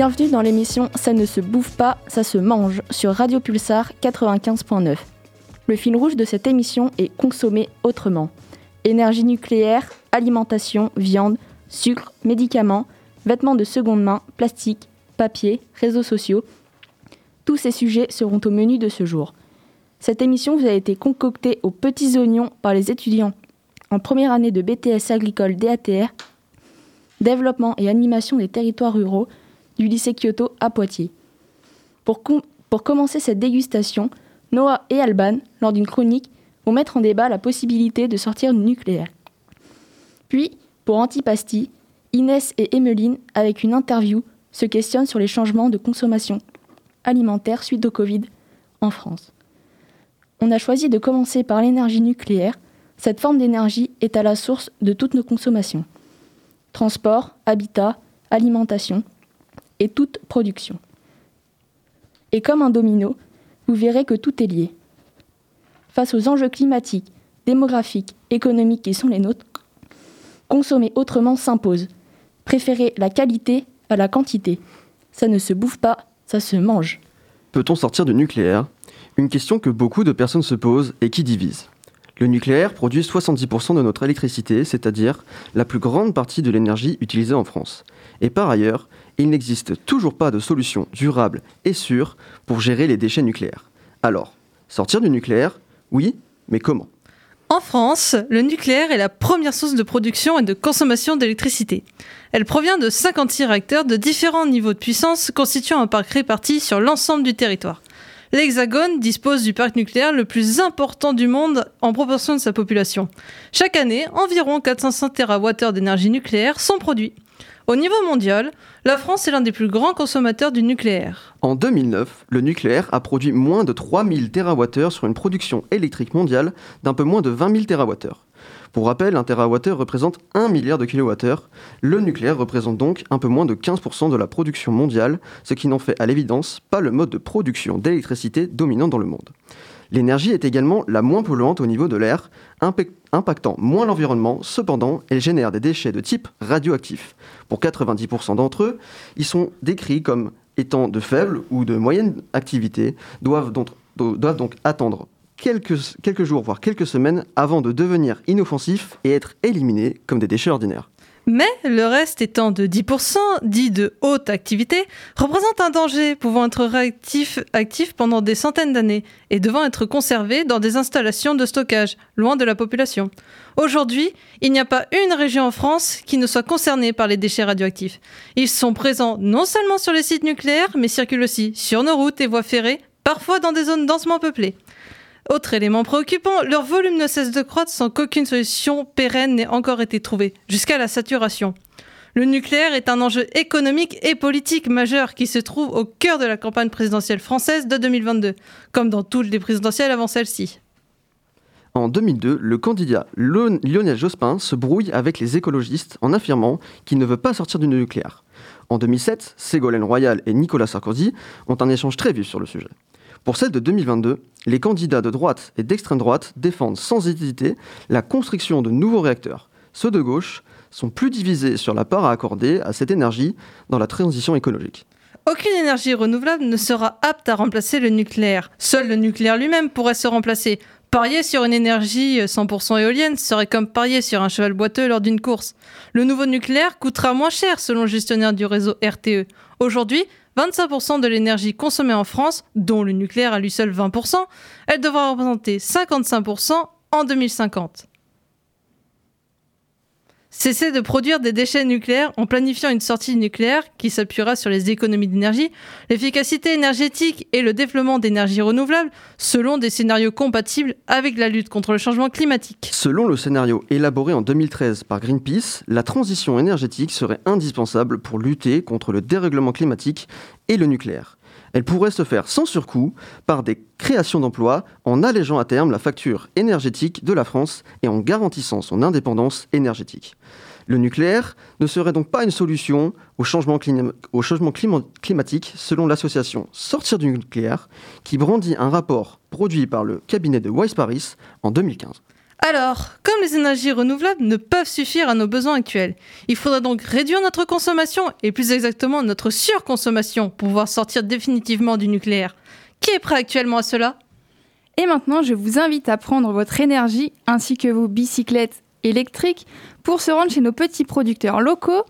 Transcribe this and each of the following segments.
Bienvenue dans l'émission Ça ne se bouffe pas, ça se mange sur Radio Pulsar 95.9. Le fil rouge de cette émission est consommer autrement. Énergie nucléaire, alimentation, viande, sucre, médicaments, vêtements de seconde main, plastique, papier, réseaux sociaux. Tous ces sujets seront au menu de ce jour. Cette émission vous a été concoctée aux petits oignons par les étudiants en première année de BTS agricole DATR, développement et animation des territoires ruraux du lycée Kyoto à Poitiers. Pour, commencer cette dégustation, Noah et Alban, lors d'une chronique, vont mettre en débat la possibilité de sortir du nucléaire. Puis, pour Antipasti, Inès et Emmeline, avec une interview, se questionnent sur les changements de consommation alimentaire suite au Covid en France. On a choisi de commencer par l'énergie nucléaire. Cette forme d'énergie est à la source de toutes nos consommations. Transport, habitat, alimentation et toute production. Et comme un domino, vous verrez que tout est lié. Face aux enjeux climatiques, démographiques, économiques qui sont les nôtres, consommer autrement s'impose. Préférer la qualité à la quantité. Ça ne se bouffe pas, ça se mange. Peut-on sortir du nucléaire? Une question que beaucoup de personnes se posent et qui divise. Le nucléaire produit 70% de notre électricité, c'est-à-dire la plus grande partie de l'énergie utilisée en France. Et par ailleurs, il n'existe toujours pas de solution durable et sûre pour gérer les déchets nucléaires. Alors, sortir du nucléaire Oui, mais comment? En France, le nucléaire est la première source de production et de consommation d'électricité. Elle provient de 56 réacteurs de différents niveaux de puissance constituant un parc réparti sur l'ensemble du territoire. L'Hexagone dispose du parc nucléaire le plus important du monde en proportion de sa population. Chaque année, environ 400 TWh d'énergie nucléaire sont produits. Au niveau mondial, la France est l'un des plus grands consommateurs du nucléaire. En 2009, le nucléaire a produit moins de 3000 TWh sur une production électrique mondiale d'un peu moins de 20 000 TWh. Pour rappel, un TWh représente 1 milliard de kWh. Le nucléaire représente donc un peu moins de 15% de la production mondiale, ce qui n'en fait à l'évidence pas le mode de production d'électricité dominant dans le monde. L'énergie est également la moins polluante au niveau de l'air, impactant moins l'environnement, cependant, elle génère des déchets de type radioactif. Pour 90% d'entre eux, ils sont décrits comme étant de faible ou de moyenne activité, doivent donc, attendre quelques jours, voire quelques semaines, avant de devenir inoffensifs et être éliminés comme des déchets ordinaires. Mais le reste étant de 10%, dit de haute activité, représente un danger pouvant être réactif, actif pendant des centaines d'années et devant être conservé dans des installations de stockage, loin de la population. Aujourd'hui, il n'y a pas une région en France qui ne soit concernée par les déchets radioactifs. Ils sont présents non seulement sur les sites nucléaires, mais circulent aussi sur nos routes et voies ferrées, parfois dans des zones densément peuplées. Autre élément préoccupant, leur volume ne cesse de croître sans qu'aucune solution pérenne n'ait encore été trouvée, jusqu'à la saturation. Le nucléaire est un enjeu économique et politique majeur qui se trouve au cœur de la campagne présidentielle française de 2022, comme dans toutes les présidentielles avant celle-ci. En 2002, le candidat Lionel Jospin se brouille avec les écologistes en affirmant qu'il ne veut pas sortir du nucléaire. En 2007, Ségolène Royal et Nicolas Sarkozy ont un échange très vif sur le sujet. Pour celle de 2022, les candidats de droite et d'extrême droite défendent sans hésiter la construction de nouveaux réacteurs. Ceux de gauche sont plus divisés sur la part à accorder à cette énergie dans la transition écologique. Aucune énergie renouvelable ne sera apte à remplacer le nucléaire. Seul le nucléaire lui-même pourrait se remplacer. Parier sur une énergie 100% éolienne serait comme parier sur un cheval boiteux lors d'une course. Le nouveau nucléaire coûtera moins cher selon le gestionnaire du réseau RTE. Aujourd'hui, 25% de l'énergie consommée en France, dont le nucléaire à lui seul 20%, elle devra représenter 55% en 2050. Cesser de produire des déchets nucléaires en planifiant une sortie nucléaire qui s'appuiera sur les économies d'énergie, l'efficacité énergétique et le développement d'énergies renouvelables selon des scénarios compatibles avec la lutte contre le changement climatique. Selon le scénario élaboré en 2013 par Greenpeace, la transition énergétique serait indispensable pour lutter contre le dérèglement climatique et le nucléaire. Elle pourrait se faire sans surcoût par des créations d'emplois en allégeant à terme la facture énergétique de la France et en garantissant son indépendance énergétique. Le nucléaire ne serait donc pas une solution au changement, climatique selon l'association Sortir du nucléaire qui brandit un rapport produit par le cabinet de Wise Paris en 2015. Alors, comme les énergies renouvelables ne peuvent suffire à nos besoins actuels, il faudra donc réduire notre consommation et plus exactement notre surconsommation pour pouvoir sortir définitivement du nucléaire. Qui est prêt actuellement à cela? Et maintenant, je vous invite à prendre votre énergie ainsi que vos bicyclettes électriques pour se rendre chez nos petits producteurs locaux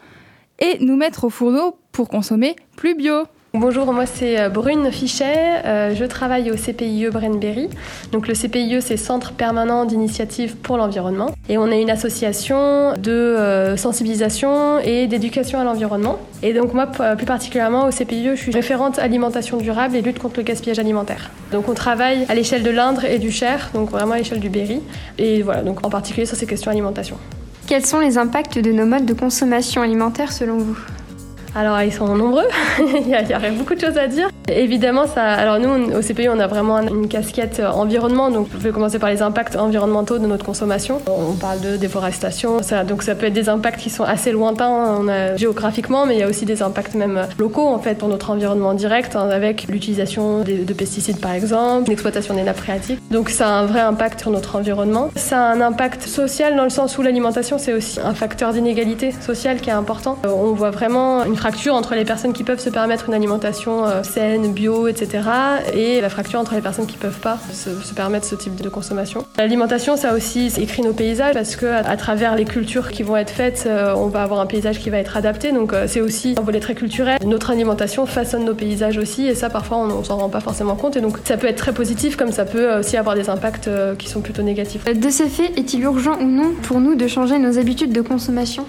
et nous mettre au fourneau pour consommer plus bio. Bonjour, moi c'est euh, Brune Fichet, euh, je travaille au CPIE Brenberry. Donc le CPIE c'est Centre permanent d'initiative pour l'environnement et on est une association de euh, sensibilisation et d'éducation à l'environnement. Et donc moi plus particulièrement au CPIE je suis référente alimentation durable et lutte contre le gaspillage alimentaire. Donc on travaille à l'échelle de l'Indre et du Cher, donc vraiment à l'échelle du Berry et voilà donc en particulier sur ces questions alimentation. Quels sont les impacts de nos modes de consommation alimentaire selon vous? Alors ils sont nombreux, il, y a, beaucoup de choses à dire. Évidemment, ça, alors nous au CPI on a vraiment une casquette environnement, donc je vais commencer par les impacts environnementaux de notre consommation. On parle de déforestation, donc ça peut être des impacts qui sont assez lointains a, géographiquement, mais il y a aussi des impacts même locaux en fait pour notre environnement direct, hein, avec l'utilisation de pesticides par exemple, l'exploitation des nappes phréatiques. Donc ça a un vrai impact sur notre environnement. Ça a un impact social dans le sens où l'alimentation c'est aussi un facteur d'inégalité sociale qui est important. Euh, on voit vraiment une fracture entre les personnes qui peuvent se permettre une alimentation euh, saine, bio, etc. et la fracture entre les personnes qui peuvent pas se, permettre ce type de consommation. L'alimentation, ça aussi écrit nos paysages parce que à, travers les cultures qui vont être faites, euh, on va avoir un paysage qui va être adapté. Donc euh, c'est aussi un volet très culturel. Notre alimentation façonne nos paysages aussi et ça parfois on, on s'en rend pas forcément compte et donc ça peut être très positif comme ça peut aussi avoir des impacts qui sont plutôt négatifs. De ce fait, est-il urgent ou non pour nous de changer nos habitudes de consommation?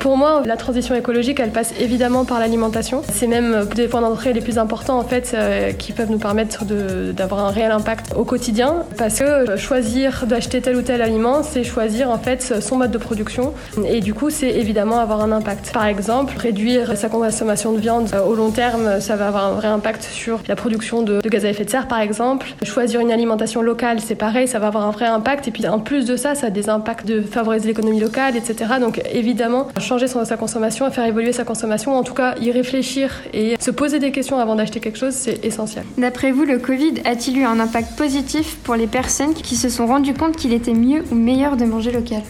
Pour moi, la transition écologique, elle passe évidemment par l'alimentation. C'est même des points d'entrée les plus importants en fait euh, qui peuvent nous permettre d'avoir un réel impact au quotidien. Parce que choisir d'acheter tel ou tel aliment, c'est choisir en fait son mode de production. Et du coup, c'est évidemment avoir un impact. Par exemple, réduire sa consommation de viande euh, au long terme, ça va avoir un vrai impact sur la production de gaz à effet de serre, par exemple. Choisir une alimentation locale, c'est pareil, ça va avoir un vrai impact. Et puis en plus de ça, ça a des impacts de favoriser l'économie locale, etc. Donc évidemment, changer sa consommation, faire évoluer sa consommation, ou en tout cas y réfléchir et se poser des questions avant d'acheter quelque chose, c'est essentiel. D'après vous, le Covid a-t-il eu un impact positif pour les personnes qui se sont rendues compte qu'il était mieux ou meilleur de manger local?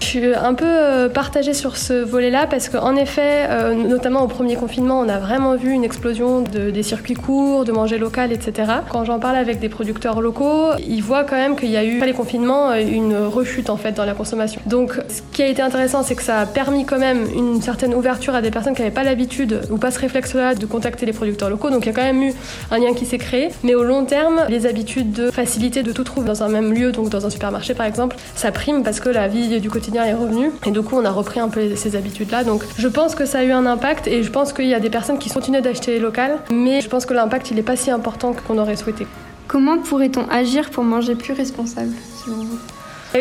Je suis un peu euh, partagée sur ce volet-là parce qu'en effet, euh, notamment au premier confinement, on a vraiment vu une explosion de, des circuits courts, de manger local, etc. Quand j'en parle avec des producteurs locaux, ils voient quand même qu'il y a eu, après les confinements, euh, une rechute en fait dans la consommation. Donc ce qui a été intéressant, c'est que ça a permis quand même une certaine ouverture à des personnes qui n'avaient pas l'habitude ou pas ce réflexe-là de contacter les producteurs locaux. Donc il y a quand même eu un lien qui s'est créé. Mais au long terme, les habitudes de facilité de tout trouver dans un même lieu, donc dans un supermarché par exemple, ça prime parce que la vie du quotidien est revenu. Et du coup, on a repris un peu ces habitudes-là. Donc, je pense que ça a eu un impact et je pense qu'il y a des personnes qui continuent d'acheter local, mais je pense que l'impact, il n'est pas si important qu'on aurait souhaité. Comment pourrait-on agir pour manger plus responsable, selon vous?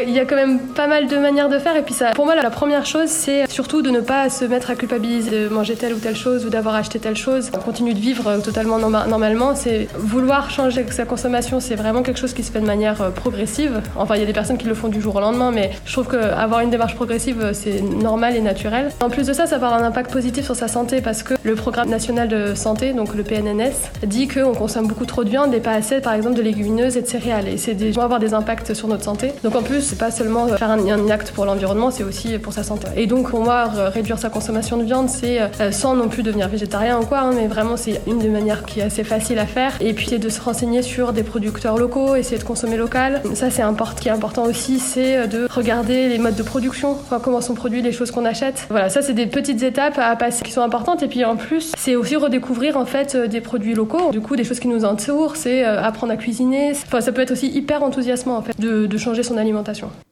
Il y a quand même pas mal de manières de faire et puis ça, pour moi la première chose c'est surtout de ne pas se mettre à culpabiliser de manger telle ou telle chose ou d'avoir acheté telle chose. On continue de vivre totalement normalement, c'est vouloir changer sa consommation, c'est vraiment quelque chose qui se fait de manière euh, progressive. Enfin il y a des personnes qui le font du jour au lendemain mais je trouve qu'avoir une démarche progressive euh, c'est normal et naturel. En plus de ça, ça va avoir un impact positif sur sa santé parce que le programme national de santé, donc le PNNS, dit qu'on consomme beaucoup trop de viande et pas assez par exemple de légumineuses et de céréales et c'est des, avoir des impacts sur notre santé. Donc en plus c'est pas seulement faire un, acte pour l'environnement, c'est aussi pour sa santé. Et donc, pour moi, réduire sa consommation de viande, c'est euh, sans non plus devenir végétarien ou quoi, hein, mais vraiment, c'est une des manières qui est assez facile à faire. Et puis, c'est de se renseigner sur des producteurs locaux, essayer de consommer local. Ça, c'est important. Qui est important aussi, c'est euh, de regarder les modes de production, comment sont produits les choses qu'on achète. Voilà, ça, c'est des petites étapes à passer qui sont importantes. Et puis, en plus, c'est aussi redécouvrir en fait euh, des produits locaux. Du coup, des choses qui nous entourent, c'est apprendre à cuisiner. Enfin, ça peut être aussi hyper enthousiasmant en fait de changer son alimentation.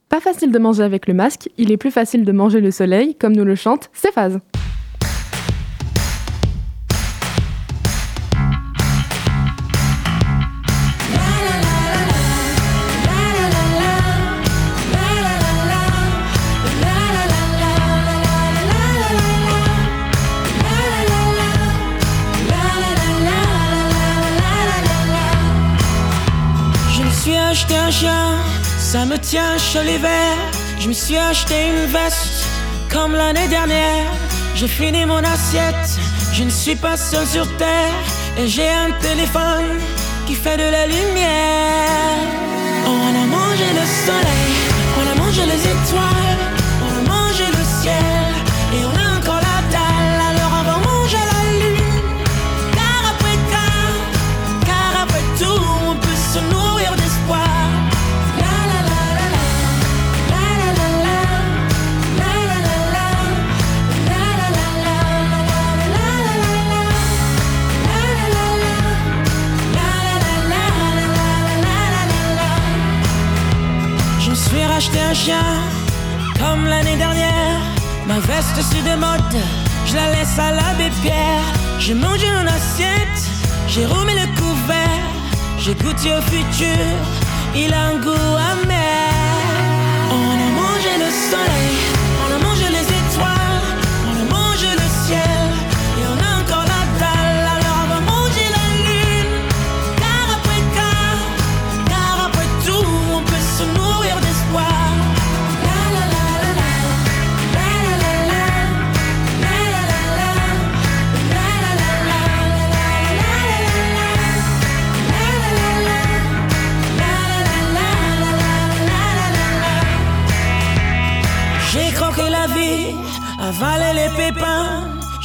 Pas facile de manger avec le masque, il est plus facile de manger le soleil, comme nous le chante Céphase. Je me suis acheté un chien ça me tient chaud l'hiver. Je me suis acheté une veste comme l'année dernière. J'ai fini mon assiette. Je ne suis pas seul sur terre. Et j'ai un téléphone qui fait de la lumière. On a mangé le soleil. étoiles, comme l'année dernière. Ma veste c'est de mode, je la laisse à l'abbé Pierre. J'ai mangé une assiette, j'ai remis le couvert. J'ai goûté au futur, il a un goût amer.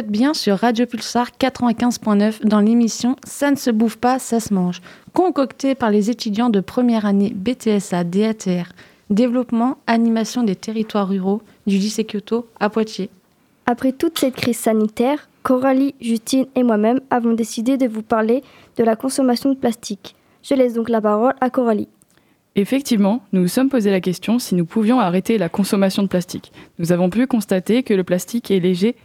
Êtes bien sur Radio Pulsar 95.9 dans l'émission Ça ne se bouffe pas, ça se mange, concoctée par les étudiants de première année BTSA DATR, développement, animation des territoires ruraux du lycée Kyoto à Poitiers. Après toute cette crise sanitaire, Coralie, Justine et moi-même avons décidé de vous parler de la consommation de plastique. Je laisse donc la parole à Coralie. Effectivement, nous nous sommes posé la question si nous pouvions arrêter la consommation de plastique. Nous avons pu constater que le plastique est léger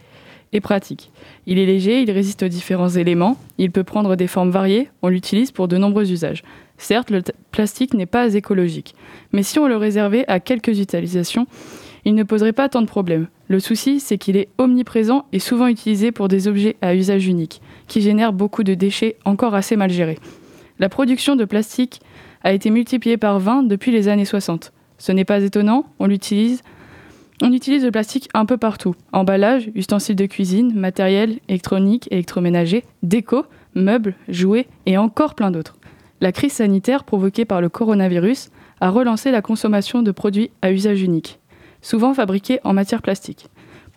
et pratique. Il est léger, il résiste aux différents éléments, il peut prendre des formes variées, on l'utilise pour de nombreux usages. Certes, le plastique n'est pas écologique, mais si on le réservait à quelques utilisations, il ne poserait pas tant de problèmes. Le souci, c'est qu'il est omniprésent et souvent utilisé pour des objets à usage unique, qui génèrent beaucoup de déchets encore assez mal gérés. La production de plastique a été multipliée par 20 depuis les années 60. Ce n'est pas étonnant, on l'utilise. On utilise le plastique un peu partout. Emballage, ustensiles de cuisine, matériel, électronique, électroménager, déco, meubles, jouets et encore plein d'autres. La crise sanitaire provoquée par le coronavirus a relancé la consommation de produits à usage unique, souvent fabriqués en matière plastique.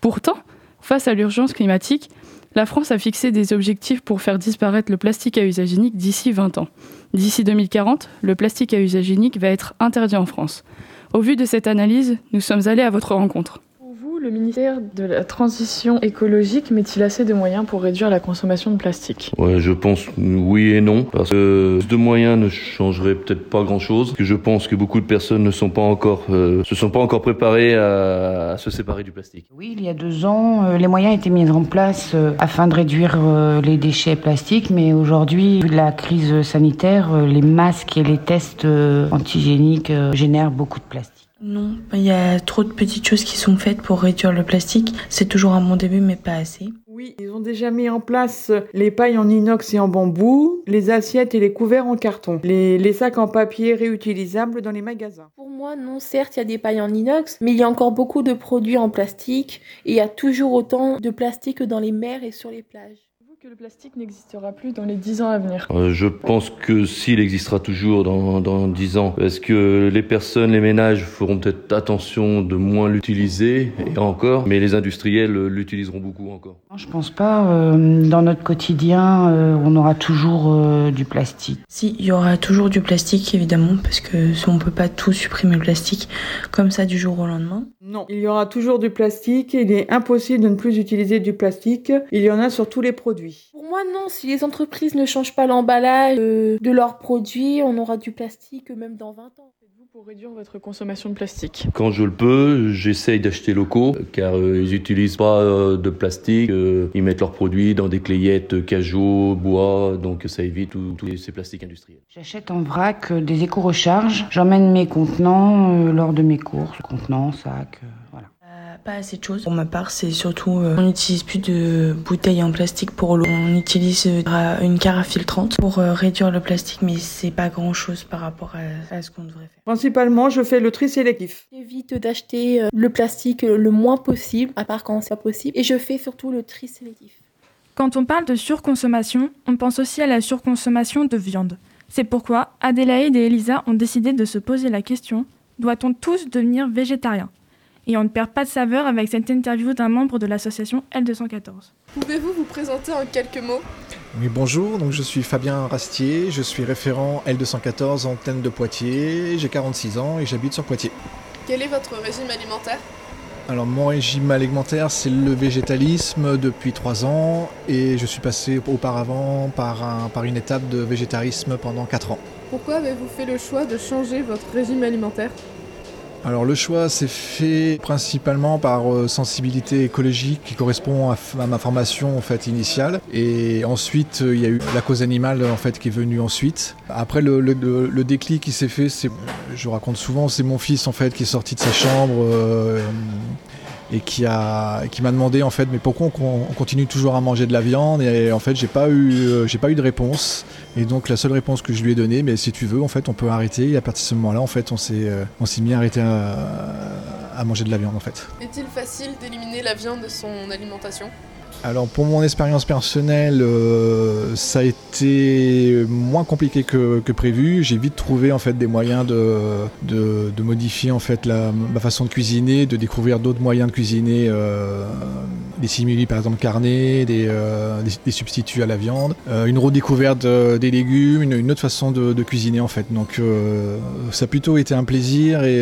Pourtant, face à l'urgence climatique, la France a fixé des objectifs pour faire disparaître le plastique à usage unique d'ici 20 ans. D'ici 2040, le plastique à usage unique va être interdit en France. Au vu de cette analyse, nous sommes allés à votre rencontre. Le ministère de la Transition écologique met-il assez de moyens pour réduire la consommation de plastique? Ouais, je pense oui et non, parce que plus de moyens ne changeraient peut-être pas grand-chose. Que je pense que beaucoup de personnes ne sont pas encore, euh, se sont pas encore préparées à, à se séparer du plastique. Oui, il y a deux ans, euh, les moyens étaient mis en place euh, afin de réduire les déchets plastiques, mais aujourd'hui, vu la crise sanitaire, les masques et les tests antigéniques génèrent beaucoup de plastique. Non, il y a trop de petites choses qui sont faites pour réduire le plastique. C'est toujours un bon début, mais pas assez. Oui, ils ont déjà mis en place les pailles en inox et en bambou, les assiettes et les couverts en carton, les, les sacs en papier réutilisables dans les magasins. Pour moi, non, certes, il y a des pailles en inox, mais il y a encore beaucoup de produits en plastique et il y a toujours autant de plastique dans les mers et sur les plages. Que le plastique n'existera plus dans les 10 ans à venir Euh, Je pense que s'il existera toujours dans, dans 10 ans, parce que les personnes, les ménages feront peut-être attention de moins l'utiliser, et encore, mais les industriels l'utiliseront beaucoup encore? Je pense pas. euh, dans notre quotidien, euh, on aura toujours euh, du plastique. Si, il y aura toujours du plastique évidemment, parce que si on peut pas tout supprimer le plastique comme ça du jour au lendemain. Non, il y aura toujours du plastique. Il est impossible de ne plus utiliser du plastique. Il y en a sur tous les produits. Pour moi, non. Si les entreprises ne changent pas l'emballage euh, de leurs produits, on aura du plastique même dans 20 ans. pour réduire votre consommation de plastique? Quand je le peux, j'essaye d'acheter locaux, car euh, ils utilisent pas euh, de plastique. euh, ils mettent leurs produits dans des clayettes euh, cajot, bois, donc ça évite tous ces plastiques industriels. J'achète en vrac euh, des éco-recharges. J'emmène mes contenants euh, lors de mes courses. Contenants, sacs, euh. Euh, Pas assez de choses. Pour ma part, c'est surtout euh, on n'utilise plus de bouteilles en plastique pour l'eau. On utilise euh, une carafe filtrante pour euh, réduire le plastique, mais c'est pas grand chose par rapport à, à ce qu'on devrait faire. Principalement, je fais le tri sélectif. J'évite d'acheter euh, le plastique le moins possible, à part quand c'est pas possible. Et je fais surtout le tri sélectif. Quand on parle de surconsommation, on pense aussi à la surconsommation de viande. C'est pourquoi Adélaïde et Elisa ont décidé de se poser la question doit-on tous devenir végétariens? Et on ne perd pas de saveur avec cette interview d'un membre de l'association L214. Pouvez-vous vous présenter en quelques mots? Oui, bonjour, donc je suis Fabien Rastier, je suis référent L214 antenne de Poitiers, j'ai 46 ans et j'habite sur Poitiers. Quel est votre régime alimentaire? Alors mon régime alimentaire c'est le végétalisme depuis 3 ans et je suis passé auparavant par, un- par une étape de végétarisme pendant 4 ans. Pourquoi avez-vous fait le choix de changer votre régime alimentaire? Alors le choix s'est fait principalement par euh, sensibilité écologique qui correspond à, ma formation en fait initiale et ensuite euh, il y a eu la cause animale en fait qui est venue ensuite. Après le, le- déclic qui s'est fait, je raconte souvent, c'est mon fils en fait qui est sorti de sa chambre euh, et qui m'a demandé en fait mais pourquoi on, con- on continue toujours à manger de la viande et en fait j'ai pas eu euh, j'ai pas eu de réponse. Et donc la seule réponse que je lui ai donnée mais si tu veux en fait on peut arrêter. Et à partir de ce moment-là en fait on s'est euh, on s'est mis à arrêter à, à manger de la viande en fait. Est-il facile d'éliminer la viande de son alimentation? Alors pour mon expérience personnelle, euh, ça a été moins compliqué que, prévu. J'ai vite trouvé en fait des moyens de, de, modifier en fait la, ma façon de cuisiner, de découvrir d'autres moyens de cuisiner, euh, des simili par exemple carnés, des, euh, des, substituts à la viande, une redécouverte des légumes, une, autre façon de, cuisiner en fait. Donc ça a plutôt été un plaisir et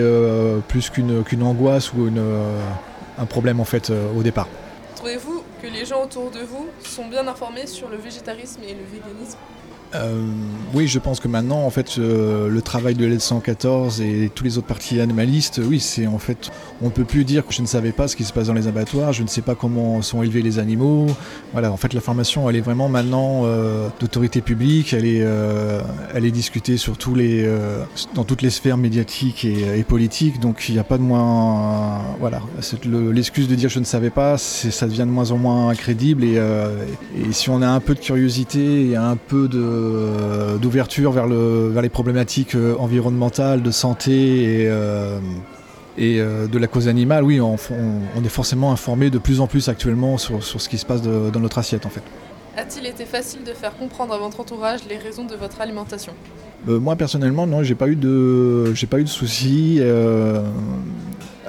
plus qu'une qu'une angoisse ou une, un problème en fait au départ. Trouvez-vous que les gens autour de vous sont bien informés sur le végétarisme et le véganisme Euh, oui, je pense que maintenant, en fait, euh, le travail de l'aide 114 et tous les autres partis animalistes, oui, c'est en fait, on ne peut plus dire que je ne savais pas ce qui se passe dans les abattoirs, je ne sais pas comment sont élevés les animaux. Voilà, en fait, la formation, elle est vraiment maintenant euh, d'autorité publique, elle est, elle est discutée sur dans toutes les sphères médiatiques et, politiques, donc il n'y a pas de moins, voilà, l'excuse de dire je ne savais pas, ça devient de moins en moins crédible et si on a un peu de curiosité et un peu de d'ouverture vers le vers les problématiques euh, environnementales, de santé et euh, et euh, de la cause animale, oui, on, on- on est forcément informé de plus en plus actuellement sur, sur ce qui se passe de- dans notre assiette en fait. A-t-il été facile de faire comprendre à votre entourage les raisons de votre alimentation? Euh, moi personnellement, non, j'ai pas eu de, j'ai pas eu de soucis. euh,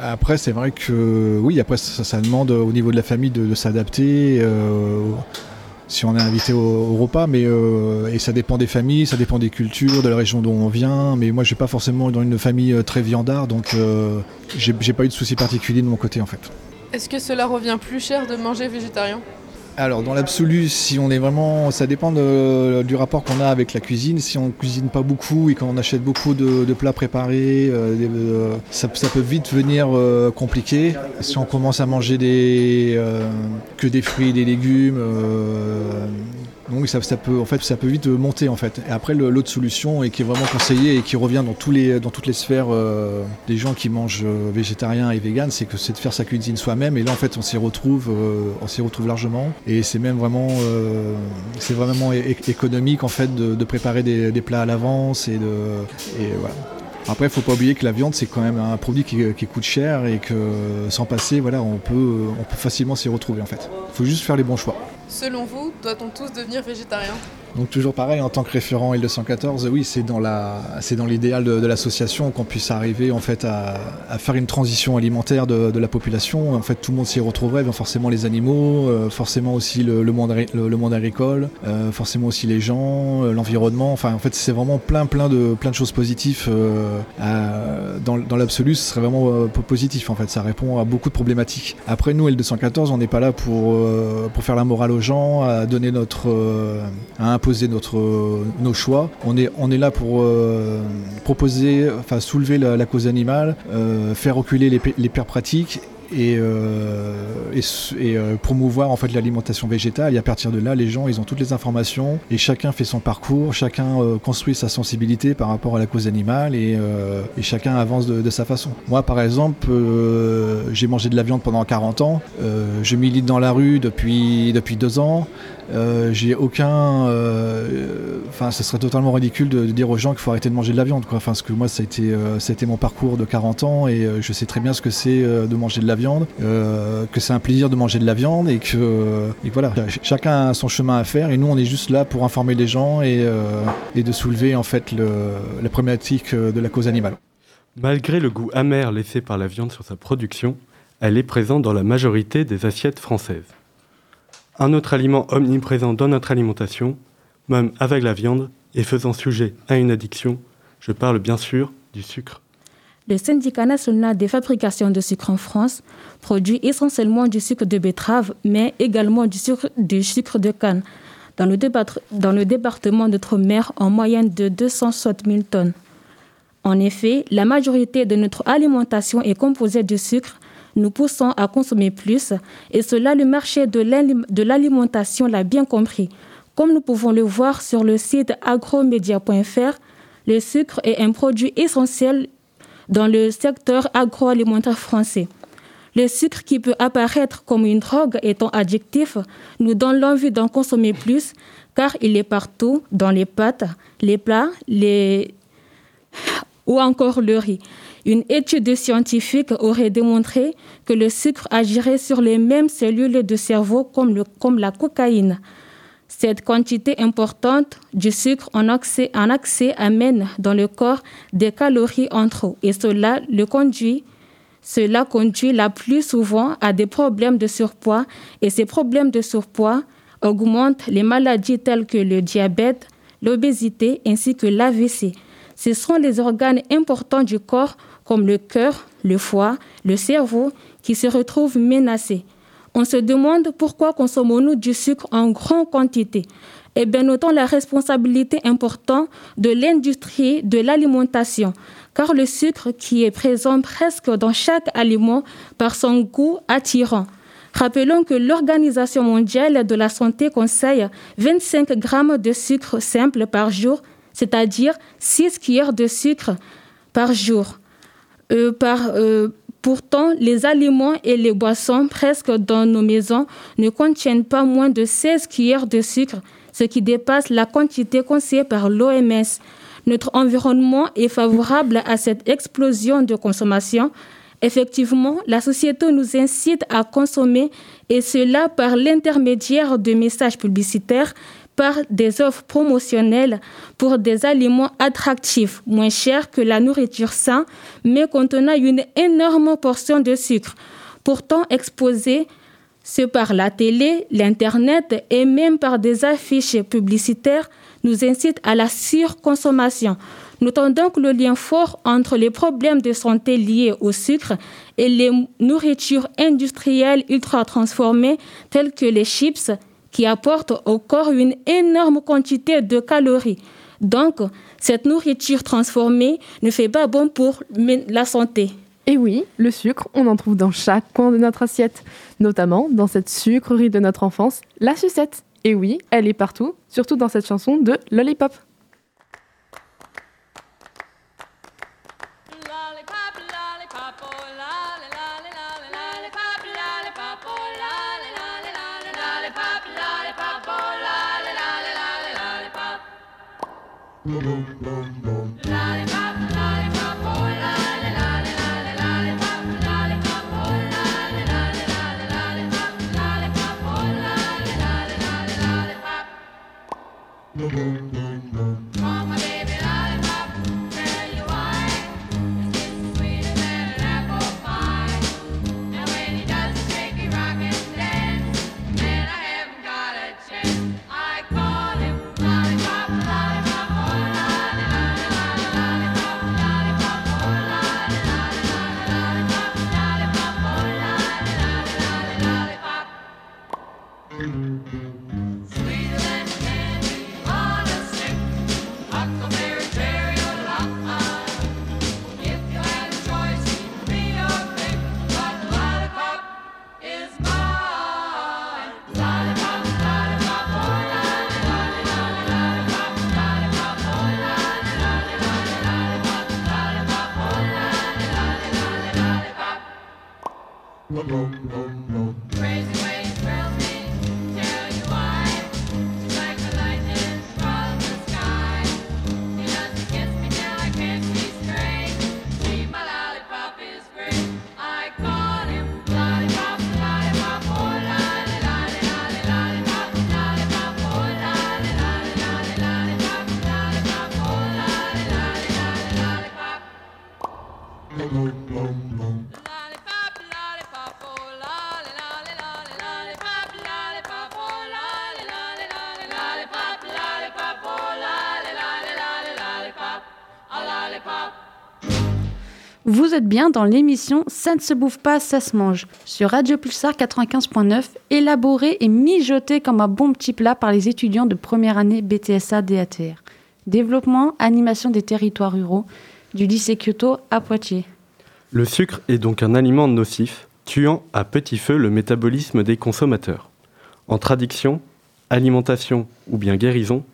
après, c'est vrai que oui, après ça, ça demande au niveau de la famille de, de s'adapter. euh, si on est invité au, repas, mais euh, et ça dépend des familles, ça dépend des cultures, de la région dont on vient. Mais moi, j'ai pas forcément dans une famille euh, très viandard, donc euh, j'ai pas eu de soucis particuliers de mon côté en fait. Est-ce que cela revient plus cher de manger végétarien? Alors dans l'absolu, si on est vraiment, ça dépend du rapport qu'on a avec la cuisine. Si on cuisine pas beaucoup et qu'on achète beaucoup de, plats préparés, euh, euh, ça, peut vite venir euh, compliqué. Si on commence à manger que des fruits, des légumes, donc ça, peut en fait ça peut vite monter en fait. Et après l'autre solution et qui est vraiment conseillée et qui revient dans tous les dans toutes les sphères euh, des gens qui mangent euh, végétarien et vegan, c'est que c'est de faire sa cuisine soi-même. Et là en fait on s'y retrouve, euh, on s'y retrouve largement. Et c'est même vraiment euh, c'est vraiment économique en fait de, préparer des, plats à l'avance et de voilà. Après, il faut pas oublier que la viande, c'est quand même un produit qui, qui coûte cher et que sans passer, voilà, on peut, on peut facilement s'y retrouver en fait. Il faut juste faire les bons choix. Selon vous, doit-on tous devenir végétariens donc toujours pareil, en tant que référent L214, oui, c'est dans l'idéal de, l'association qu'on puisse arriver en fait à, faire une transition alimentaire de, la population. En fait, tout le monde s'y retrouverait, forcément les animaux, euh, forcément aussi le, monde, le, monde agricole, euh, forcément aussi les gens, euh, l'environnement. Enfin, en fait, c'est vraiment plein, plein de, plein de choses positives. dans, l'absolu, ce serait vraiment positif. En fait, ça répond à beaucoup de problématiques. Après, nous, L214, on n'est pas là pour pour faire la morale aux gens, à donner notre, à imposer notre, nos choix. On est, là pour euh, proposer, enfin soulever la, cause animale, euh, faire reculer les, les pires pratiques et, euh, euh, promouvoir en fait l'alimentation végétale. Et à partir de là, les gens, ils ont toutes les informations et chacun fait son parcours, chacun euh, construit sa sensibilité par rapport à la cause animale et, et chacun avance de, de, sa façon. Moi, par exemple, j'ai mangé de la viande pendant 40 ans. je milite dans la rue depuis depuis deux ans. J'ai aucun, enfin, ce serait totalement ridicule de, dire aux gens qu'il faut arrêter de manger de la viande. Enfin, parce que moi, ça a été, ça a été mon parcours de 40 ans et je sais très bien ce que c'est de manger de la viande, euh, que c'est un plaisir de manger de la viande et que voilà, chacun a son chemin à faire et nous on est juste là pour informer les gens et, euh, de soulever en fait la problématique de la cause animale. Malgré le goût amer laissé par la viande sur sa production, elle est présente dans la majorité des assiettes françaises. Un autre aliment omniprésent dans notre alimentation, même avec la viande, et faisant sujet à une addiction, je parle bien sûr du sucre. Le syndicat national des fabrications de sucre en France produit essentiellement du sucre de betterave, mais également du sucre, de canne, dans le, département d'outre-mer en moyenne de 260 000 tonnes. En effet, la majorité de notre alimentation est composée de sucre, nous poussons à consommer plus, et cela le marché de l'alimentation l'a bien compris. Comme nous pouvons le voir sur le site agromedia.fr, le sucre est un produit essentiel dans le secteur agroalimentaire français. Le sucre qui peut apparaître comme une drogue étant adjectif nous donne l'envie d'en consommer plus car il est partout dans les pâtes, les plats, les... ou encore le riz. Une étude scientifique aurait démontré que le sucre agirait sur les mêmes cellules de cerveau comme, la cocaïne. Cette quantité importante du sucre en accès, en accès amène dans le corps des calories en trop et cela le conduit cela conduit la plus souvent à des problèmes de surpoids et ces problèmes de surpoids augmentent les maladies telles que le diabète, l'obésité ainsi que l'AVC. Ce sont les organes importants du corps comme le cœur, le foie, le cerveau qui se retrouvent menacés. On se demande pourquoi consommons-nous du sucre en grande quantité. Eh bien, notons la responsabilité importante de l'industrie de l'alimentation, car le sucre qui est présent presque dans chaque aliment par son goût attirant. Rappelons que l'Organisation mondiale de la santé conseille 25 grammes de sucre simple par jour, c'est-à-dire 6 cuillères de sucre par jour. Euh, euh, Pourtant, les aliments et les boissons presque dans nos maisons ne contiennent pas moins de 16 cuillères de sucre, ce qui dépasse la quantité conseillée par l'OMS. Notre environnement est favorable à cette explosion de consommation. Effectivement, la société nous incite à consommer et cela par l'intermédiaire de messages publicitaires par des offres promotionnelles pour des aliments attractifs, moins chers que la nourriture saine, mais contenant une énorme portion de sucre. Pourtant exposés ce par la télé, l'Internet et même par des affiches publicitaires nous incitent à la surconsommation. Notons donc le lien fort entre les problèmes de santé liés au sucre et les nourritures industrielles ultra transformées telles que les chips, qui apporte au corps une énorme quantité de calories. Donc, cette nourriture transformée ne fait pas bon pour la santé. Et oui, le sucre, on en trouve dans chaque coin de notre assiette, notamment dans cette sucrerie de notre enfance, la sucette. Et oui, elle est partout, surtout dans cette chanson de Lollipop. Boom. Vous êtes bien dans l'émission Ça ne se bouffe pas, ça se mange sur Radio Pulsar 95.9, élaborée et mijotée comme un bon petit plat par les étudiants de première année BTSA DATR. Développement, animation des territoires ruraux du lycée Kyoto à Poitiers. Le sucre est donc un aliment nocif, tuant à petit feu le métabolisme des consommateurs. En traduction, alimentation ou bien guérison,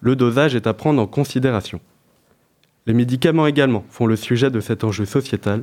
le dosage est à prendre en considération. Les médicaments également font le sujet de cet enjeu sociétal,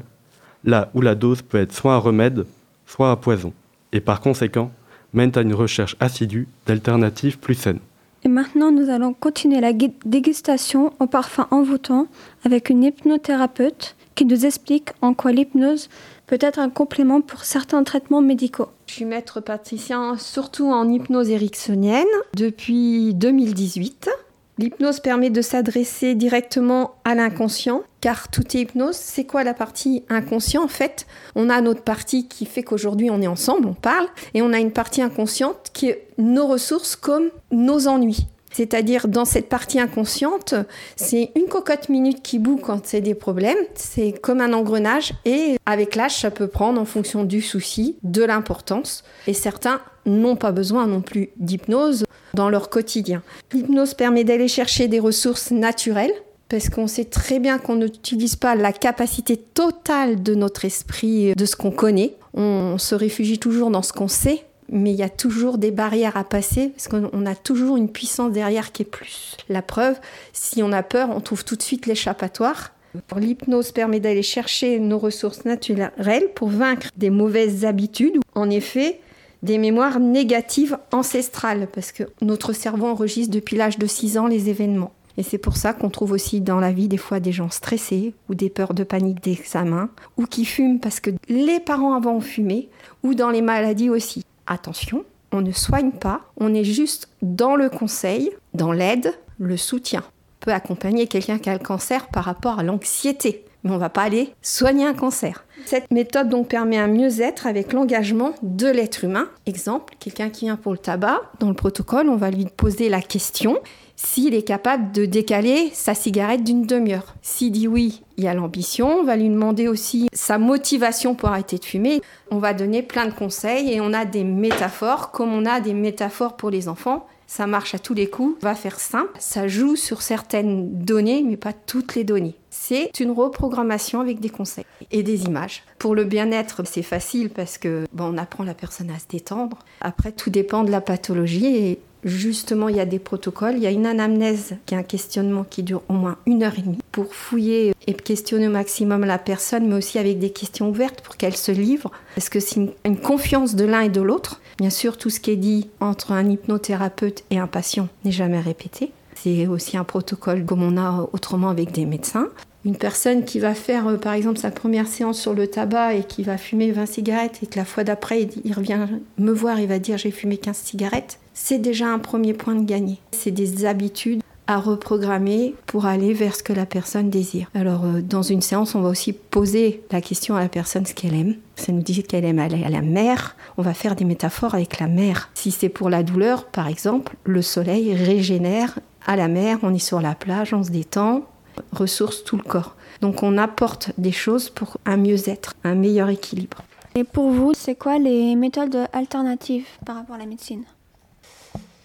là où la dose peut être soit un remède, soit un poison, et par conséquent mène à une recherche assidue d'alternatives plus saines. Et maintenant, nous allons continuer la dégustation au parfum envoûtant avec une hypnothérapeute qui nous explique en quoi l'hypnose peut être un complément pour certains traitements médicaux. Je suis maître praticien surtout en hypnose ericksonienne depuis 2018. L'hypnose permet de s'adresser directement à l'inconscient, car tout est hypnose. C'est quoi la partie inconscient En fait, on a notre partie qui fait qu'aujourd'hui on est ensemble, on parle, et on a une partie inconsciente qui est nos ressources comme nos ennuis. C'est-à-dire dans cette partie inconsciente, c'est une cocotte minute qui boue quand c'est des problèmes, c'est comme un engrenage et avec l'âge ça peut prendre en fonction du souci, de l'importance et certains n'ont pas besoin non plus d'hypnose dans leur quotidien. L'hypnose permet d'aller chercher des ressources naturelles parce qu'on sait très bien qu'on n'utilise pas la capacité totale de notre esprit, de ce qu'on connaît. On se réfugie toujours dans ce qu'on sait, mais il y a toujours des barrières à passer parce qu'on a toujours une puissance derrière qui est plus. La preuve, si on a peur, on trouve tout de suite l'échappatoire. L'hypnose permet d'aller chercher nos ressources naturelles pour vaincre des mauvaises habitudes. En effet, des mémoires négatives ancestrales, parce que notre cerveau enregistre depuis l'âge de 6 ans les événements. Et c'est pour ça qu'on trouve aussi dans la vie des fois des gens stressés ou des peurs de panique d'examen ou qui fument parce que les parents avant ont fumé ou dans les maladies aussi. Attention, on ne soigne pas, on est juste dans le conseil, dans l'aide, le soutien. On peut accompagner quelqu'un qui a le cancer par rapport à l'anxiété mais on va pas aller soigner un cancer. Cette méthode donc permet un mieux-être avec l'engagement de l'être humain. Exemple, quelqu'un qui vient pour le tabac, dans le protocole, on va lui poser la question s'il est capable de décaler sa cigarette d'une demi-heure. S'il dit oui, il y a l'ambition, on va lui demander aussi sa motivation pour arrêter de fumer. On va donner plein de conseils et on a des métaphores comme on a des métaphores pour les enfants ça marche à tous les coups. Va faire simple, ça joue sur certaines données, mais pas toutes les données. C'est une reprogrammation avec des conseils et des images. Pour le bien-être, c'est facile parce que bon, on apprend la personne à se détendre. Après, tout dépend de la pathologie et Justement, il y a des protocoles. Il y a une anamnèse qui est un questionnement qui dure au moins une heure et demie pour fouiller et questionner au maximum la personne, mais aussi avec des questions ouvertes pour qu'elle se livre. Parce que c'est une, confiance de l'un et de l'autre. Bien sûr, tout ce qui est dit entre un hypnothérapeute et un patient n'est jamais répété. C'est aussi un protocole comme on a autrement avec des médecins. Une personne qui va faire euh, par exemple sa première séance sur le tabac et qui va fumer 20 cigarettes et que la fois d'après il revient me voir, il va dire j'ai fumé 15 cigarettes, c'est déjà un premier point de gagner. C'est des habitudes à reprogrammer pour aller vers ce que la personne désire. Alors, euh, dans une séance, on va aussi poser la question à la personne ce qu'elle aime. Ça nous dit qu'elle aime aller à la mer. On va faire des métaphores avec la mer. Si c'est pour la douleur, par exemple, le soleil régénère à la mer, on est sur la plage, on se détend, ressource tout le corps. Donc on apporte des choses pour un mieux-être, un meilleur équilibre. Et pour vous, c'est quoi les méthodes alternatives par rapport à la médecine?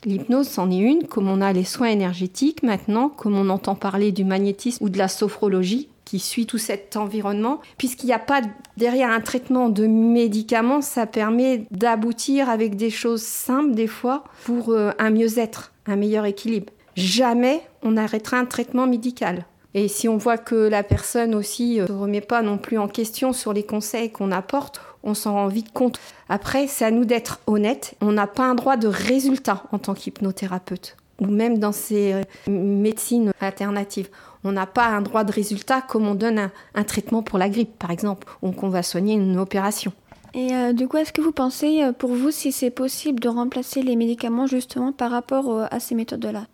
L'hypnose, c'en est une, comme on a les soins énergétiques maintenant, comme on entend parler du magnétisme ou de la sophrologie qui suit tout cet environnement. Puisqu'il n'y a pas derrière un traitement de médicaments, ça permet d'aboutir avec des choses simples des fois pour euh, un mieux-être, un meilleur équilibre. Jamais on arrêtera un traitement médical. Et si on voit que la personne aussi ne euh, se remet pas non plus en question sur les conseils qu'on apporte, on s'en rend vite compte. Après, c'est à nous d'être honnêtes. On n'a pas un droit de résultat en tant qu'hypnothérapeute ou même dans ces euh, médecines alternatives. On n'a pas un droit de résultat comme on donne un, traitement pour la grippe, par exemple, ou qu'on va soigner une opération. Et euh, du coup, est-ce que vous pensez, pour vous, si c'est possible de remplacer les médicaments justement par rapport à ces méthodes-là?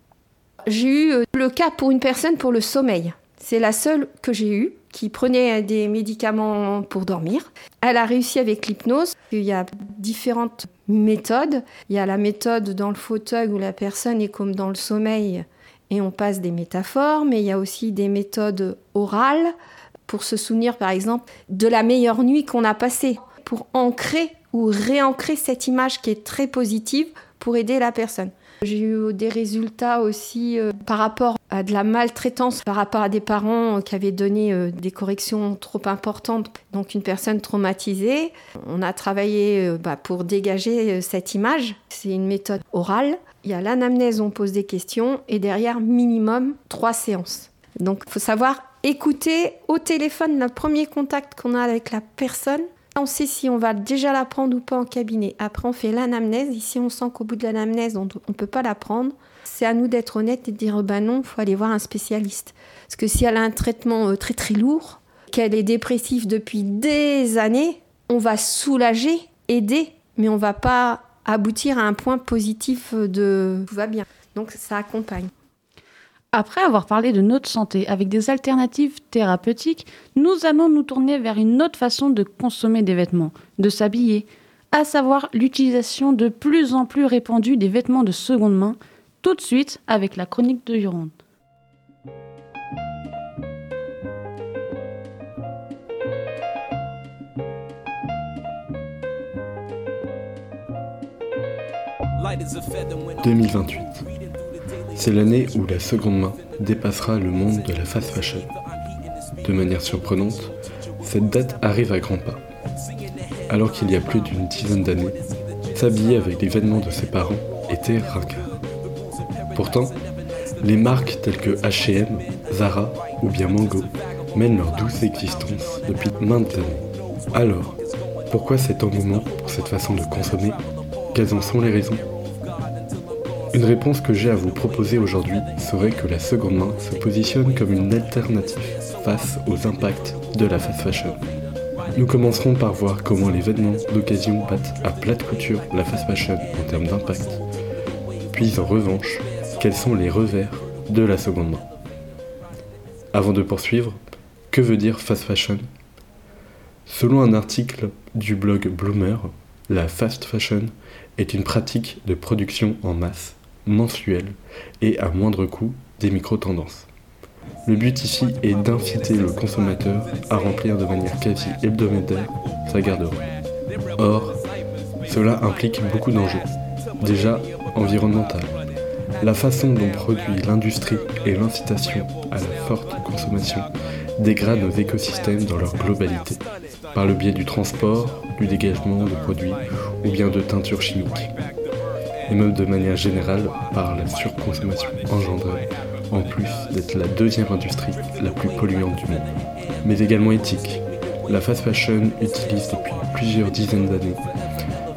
J'ai eu euh, le cas pour une personne pour le sommeil. C'est la seule que j'ai eue qui prenait des médicaments pour dormir. Elle a réussi avec l'hypnose. Il y a différentes méthodes. Il y a la méthode dans le fauteuil où la personne est comme dans le sommeil et on passe des métaphores, mais il y a aussi des méthodes orales pour se souvenir par exemple de la meilleure nuit qu'on a passée, pour ancrer ou réancrer cette image qui est très positive pour aider la personne. J'ai eu des résultats aussi euh, par rapport à de la maltraitance, par rapport à des parents qui avaient donné euh, des corrections trop importantes, donc une personne traumatisée. On a travaillé euh, bah, pour dégager cette image. C'est une méthode orale. Il y a l'anamnèse, on pose des questions, et derrière, minimum trois séances. Donc il faut savoir écouter au téléphone le premier contact qu'on a avec la personne on sait si on va déjà la prendre ou pas en cabinet. Après, on fait l'anamnèse. Ici, on sent qu'au bout de l'anamnèse, on ne peut pas la prendre. C'est à nous d'être honnête et de dire ben non, il faut aller voir un spécialiste. Parce que si elle a un traitement euh, très très lourd, qu'elle est dépressive depuis des années, on va soulager, aider, mais on va pas aboutir à un point positif de tout va bien. Donc ça accompagne. Après avoir parlé de notre santé avec des alternatives thérapeutiques, nous allons nous tourner vers une autre façon de consommer des vêtements, de s'habiller, à savoir l'utilisation de plus en plus répandue des vêtements de seconde main, tout de suite avec la chronique de Yurande. « 2028. C'est l'année où la seconde main dépassera le monde de la fast fashion. De manière surprenante, cette date arrive à grands pas. Alors qu'il y a plus d'une dizaine d'années, s'habiller avec les vêtements de ses parents était ringard. Pourtant, les marques telles que H&M, Zara ou bien Mango mènent leur douce existence depuis maintes années. Alors, pourquoi cet engouement pour cette façon de consommer? Quelles en sont les raisons? Une réponse que j'ai à vous proposer aujourd'hui serait que la seconde main se positionne comme une alternative face aux impacts de la fast fashion. Nous commencerons par voir comment les vêtements d'occasion battent à plate couture la fast fashion en termes d'impact. Puis en revanche, quels sont les revers de la seconde main? Avant de poursuivre, que veut dire fast fashion? Selon un article du blog Bloomer, la fast fashion est une pratique de production en masse mensuel et à moindre coût des micro-tendances. Le but ici est d'inciter le consommateur à remplir de manière quasi hebdomadaire sa garde-robe. Or, cela implique beaucoup d'enjeux. Déjà, environnemental. La façon dont produit l'industrie et l'incitation à la forte consommation dégradent nos écosystèmes dans leur globalité, par le biais du transport, du dégagement de produits ou bien de teintures chimiques et même de manière générale par la surconsommation engendrée, en plus d'être la deuxième industrie la plus polluante du monde. Mais également éthique. La fast fashion utilise depuis plusieurs dizaines d'années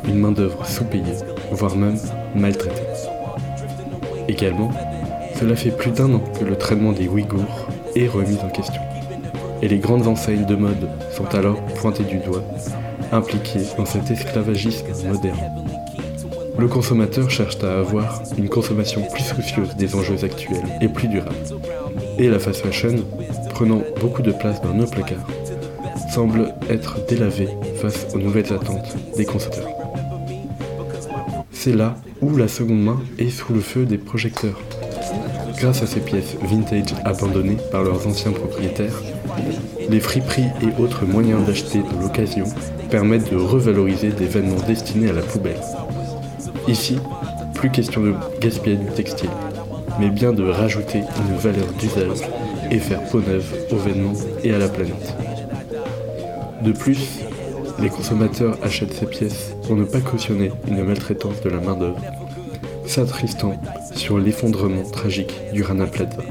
une main-d'œuvre sous-payée, voire même maltraitée. Également, cela fait plus d'un an que le traitement des Ouïghours est remis en question. Et les grandes enseignes de mode sont alors pointées du doigt, impliquées dans cet esclavagisme moderne. Le consommateur cherche à avoir une consommation plus soucieuse des enjeux actuels et plus durable. Et la fast fashion, prenant beaucoup de place dans nos placards, semble être délavée face aux nouvelles attentes des consommateurs. C'est là où la seconde main est sous le feu des projecteurs. Grâce à ces pièces vintage abandonnées par leurs anciens propriétaires, les friperies et autres moyens d'acheter de l'occasion permettent de revaloriser des vêtements destinés à la poubelle. Ici, plus question de gaspiller du textile, mais bien de rajouter une valeur d'usage et faire peau neuve aux vêtements et à la planète. De plus, les consommateurs achètent ces pièces pour ne pas cautionner une maltraitance de la main-d'œuvre, s'attristant sur l'effondrement tragique du Rana Plaza.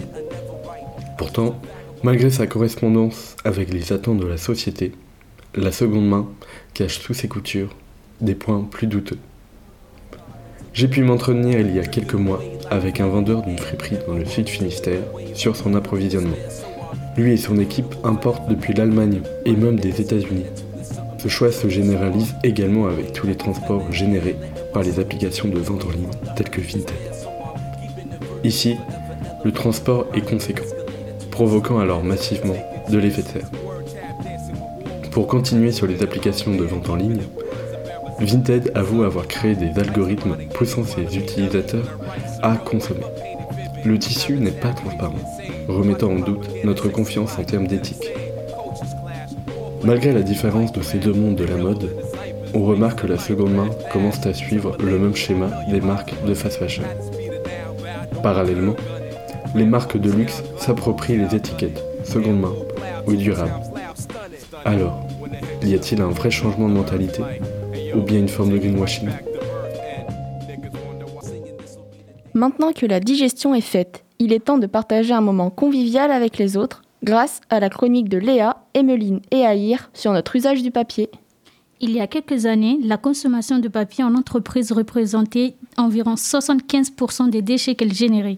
Pourtant, malgré sa correspondance avec les attentes de la société, la seconde main cache sous ses coutures des points plus douteux. J'ai pu m'entretenir il y a quelques mois avec un vendeur d'une friperie dans le sud Finistère sur son approvisionnement. Lui et son équipe importent depuis l'Allemagne et même des États-Unis. Ce choix se généralise également avec tous les transports générés par les applications de vente en ligne telles que Vinted. Ici, le transport est conséquent, provoquant alors massivement de l'effet de serre. Pour continuer sur les applications de vente en ligne, Vinted avoue avoir créé des algorithmes poussant ses utilisateurs à consommer. Le tissu n'est pas transparent, remettant en doute notre confiance en termes d'éthique. Malgré la différence de ces deux mondes de la mode, on remarque que la seconde main commence à suivre le même schéma des marques de fast fashion. Parallèlement, les marques de luxe s'approprient les étiquettes seconde main ou durable. Alors, y a-t-il un vrai changement de mentalité? Ou bien une forme de greenwashing Maintenant que la digestion est faite, il est temps de partager un moment convivial avec les autres grâce à la chronique de Léa, Emmeline et Aïr sur notre usage du papier. Il y a quelques années, la consommation de papier en entreprise représentait environ 75% des déchets qu'elle générait.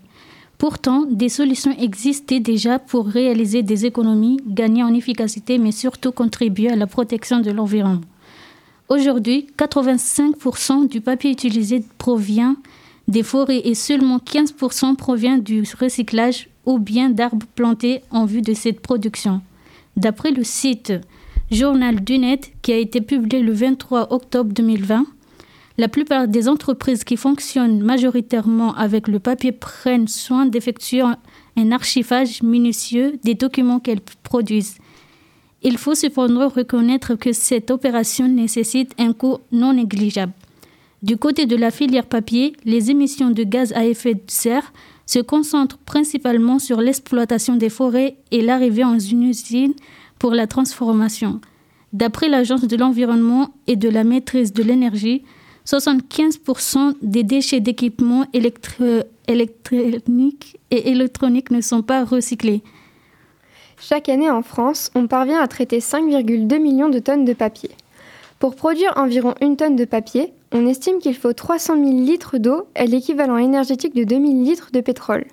Pourtant, des solutions existaient déjà pour réaliser des économies, gagner en efficacité, mais surtout contribuer à la protection de l'environnement. Aujourd'hui, 85% du papier utilisé provient des forêts et seulement 15% provient du recyclage ou bien d'arbres plantés en vue de cette production. D'après le site Journal du Net qui a été publié le 23 octobre 2020, la plupart des entreprises qui fonctionnent majoritairement avec le papier prennent soin d'effectuer un archivage minutieux des documents qu'elles produisent. Il faut cependant reconnaître que cette opération nécessite un coût non négligeable. Du côté de la filière papier, les émissions de gaz à effet de serre se concentrent principalement sur l'exploitation des forêts et l'arrivée en une usine pour la transformation. D'après l'Agence de l'environnement et de la maîtrise de l'énergie, 75% des déchets d'équipements électroniques et électroniques ne sont pas recyclés. Chaque année en France, on parvient à traiter 5,2 millions de tonnes de papier. Pour produire environ une tonne de papier, on estime qu'il faut 300 000 litres d'eau et l'équivalent énergétique de 2000 litres de pétrole.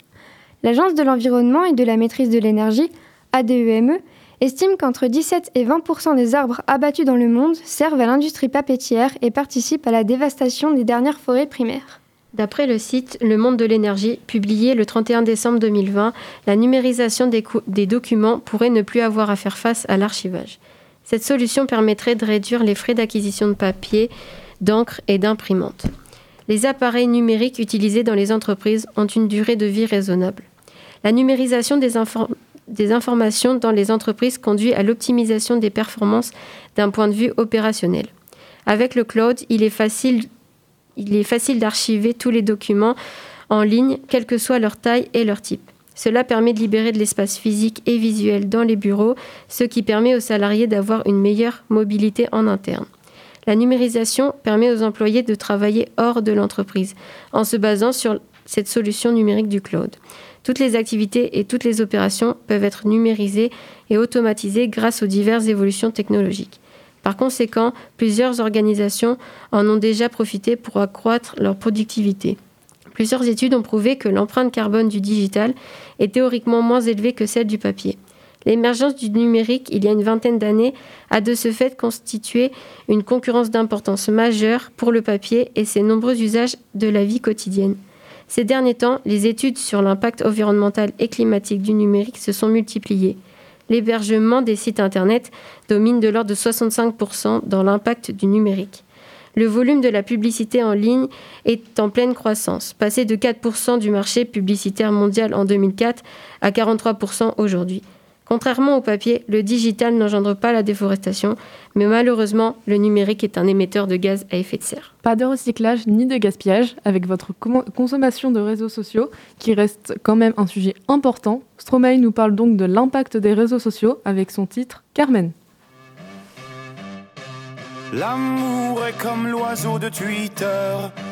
L'Agence de l'environnement et de la maîtrise de l'énergie, ADEME, estime qu'entre 17 et 20% des arbres abattus dans le monde servent à l'industrie papetière et participent à la dévastation des dernières forêts primaires. D'après le site Le Monde de l'énergie, publié le 31 décembre 2020, la numérisation des, documents pourrait ne plus avoir à faire face à l'archivage. Cette solution permettrait de réduire les frais d'acquisition de papier, d'encre et d'imprimante. Les appareils numériques utilisés dans les entreprises ont une durée de vie raisonnable. La numérisation des informations dans les entreprises conduit à l'optimisation des performances d'un point de vue opérationnel. Avec le cloud, il est facile il est facile d'archiver tous les documents en ligne, quelle que soit leur taille et leur type. Cela permet de libérer de l'espace physique et visuel dans les bureaux, ce qui permet aux salariés d'avoir une meilleure mobilité en interne. La numérisation permet aux employés de travailler hors de l'entreprise en se basant sur cette solution numérique du cloud. Toutes les activités et toutes les opérations peuvent être numérisées et automatisées grâce aux diverses évolutions technologiques. Par conséquent, plusieurs organisations en ont déjà profité pour accroître leur productivité. Plusieurs études ont prouvé que l'empreinte carbone du digital est théoriquement moins élevée que celle du papier. L'émergence du numérique, il y a une vingtaine d'années, a de ce fait constitué une concurrence d'importance majeure pour le papier et ses nombreux usages de la vie quotidienne. Ces derniers temps, les études sur l'impact environnemental et climatique du numérique se sont multipliées. L'hébergement des sites Internet domine de l'ordre de 65% dans l'impact du numérique. Le volume de la publicité en ligne est en pleine croissance, passé de 4% du marché publicitaire mondial en 2004 à 43% aujourd'hui. Contrairement au papier, le digital n'engendre pas la déforestation, mais malheureusement, le numérique est un émetteur de gaz à effet de serre. Pas de recyclage ni de gaspillage avec votre consommation de réseaux sociaux, qui reste quand même un sujet important. Stromae nous parle donc de l'impact des réseaux sociaux avec son titre Carmen. L'amour est comme l'oiseau de Twitter,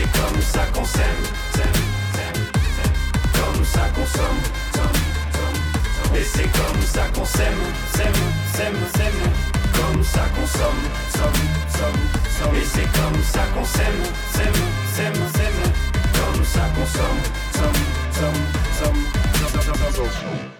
c'est comme ça qu'on s'aime, comme ça qu'on somme. Et c'est comme ça qu'on s'aime, s'aime, s'aime, s'aime. Comme ça qu'on somme, somme, somme, somme. Et c'est comme ça qu'on s'aime, s'aime, s'aime, s'aime. Comme ça qu'on somme, somme, somme, somme, somme.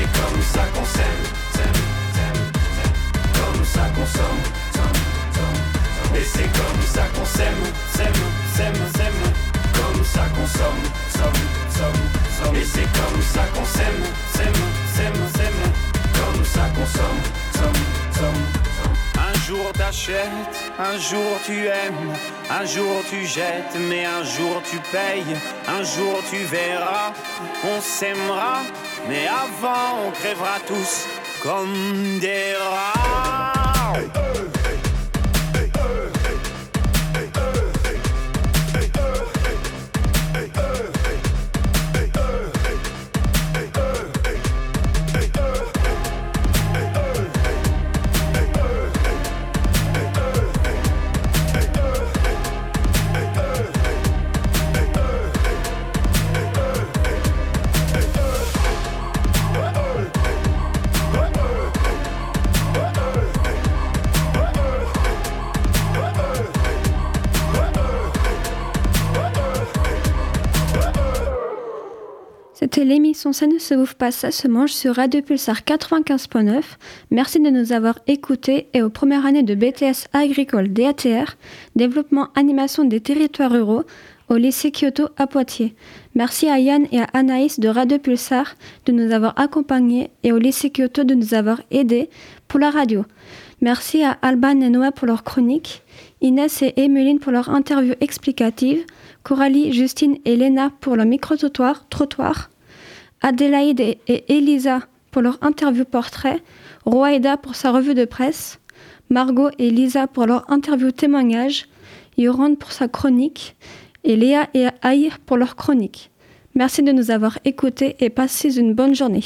c'est comme ça qu'on s'aime. Comme ça qu'on somme. Et c'est comme ça qu'on s'aime, s'aime, s'aime, s'aime. Comme ça qu'on somme, somme, somme, somme. Et c'est comme ça qu'on s'aime, s'aime, s'aime, s'aime. Comme ça qu'on somme, somme, somme. Un jour t'achètes, un jour tu aimes, un jour tu jettes, mais un jour tu payes, un jour tu verras, on s'aimera, mais avant on crèvera tous comme des rats. L'émission Ça ne se bouffe pas, ça se mange sur Radio Pulsar 95.9. Merci de nous avoir écoutés et aux premières années de BTS agricole DATR, développement animation des territoires ruraux, au lycée Kyoto à Poitiers. Merci à Yann et à Anaïs de Radio Pulsar de nous avoir accompagnés et au lycée Kyoto de nous avoir aidés pour la radio. Merci à Alban et Noah pour leur chronique, Inès et Emeline pour leur interview explicative, Coralie, Justine et Léna pour leur micro-trottoir, trottoir, Adélaïde et, Elisa pour leur interview portrait, Roaida pour sa revue de presse, Margot et Lisa pour leur interview témoignage, Yorande pour sa chronique et Léa et Aïe pour leur chronique. Merci de nous avoir écoutés et passez une bonne journée.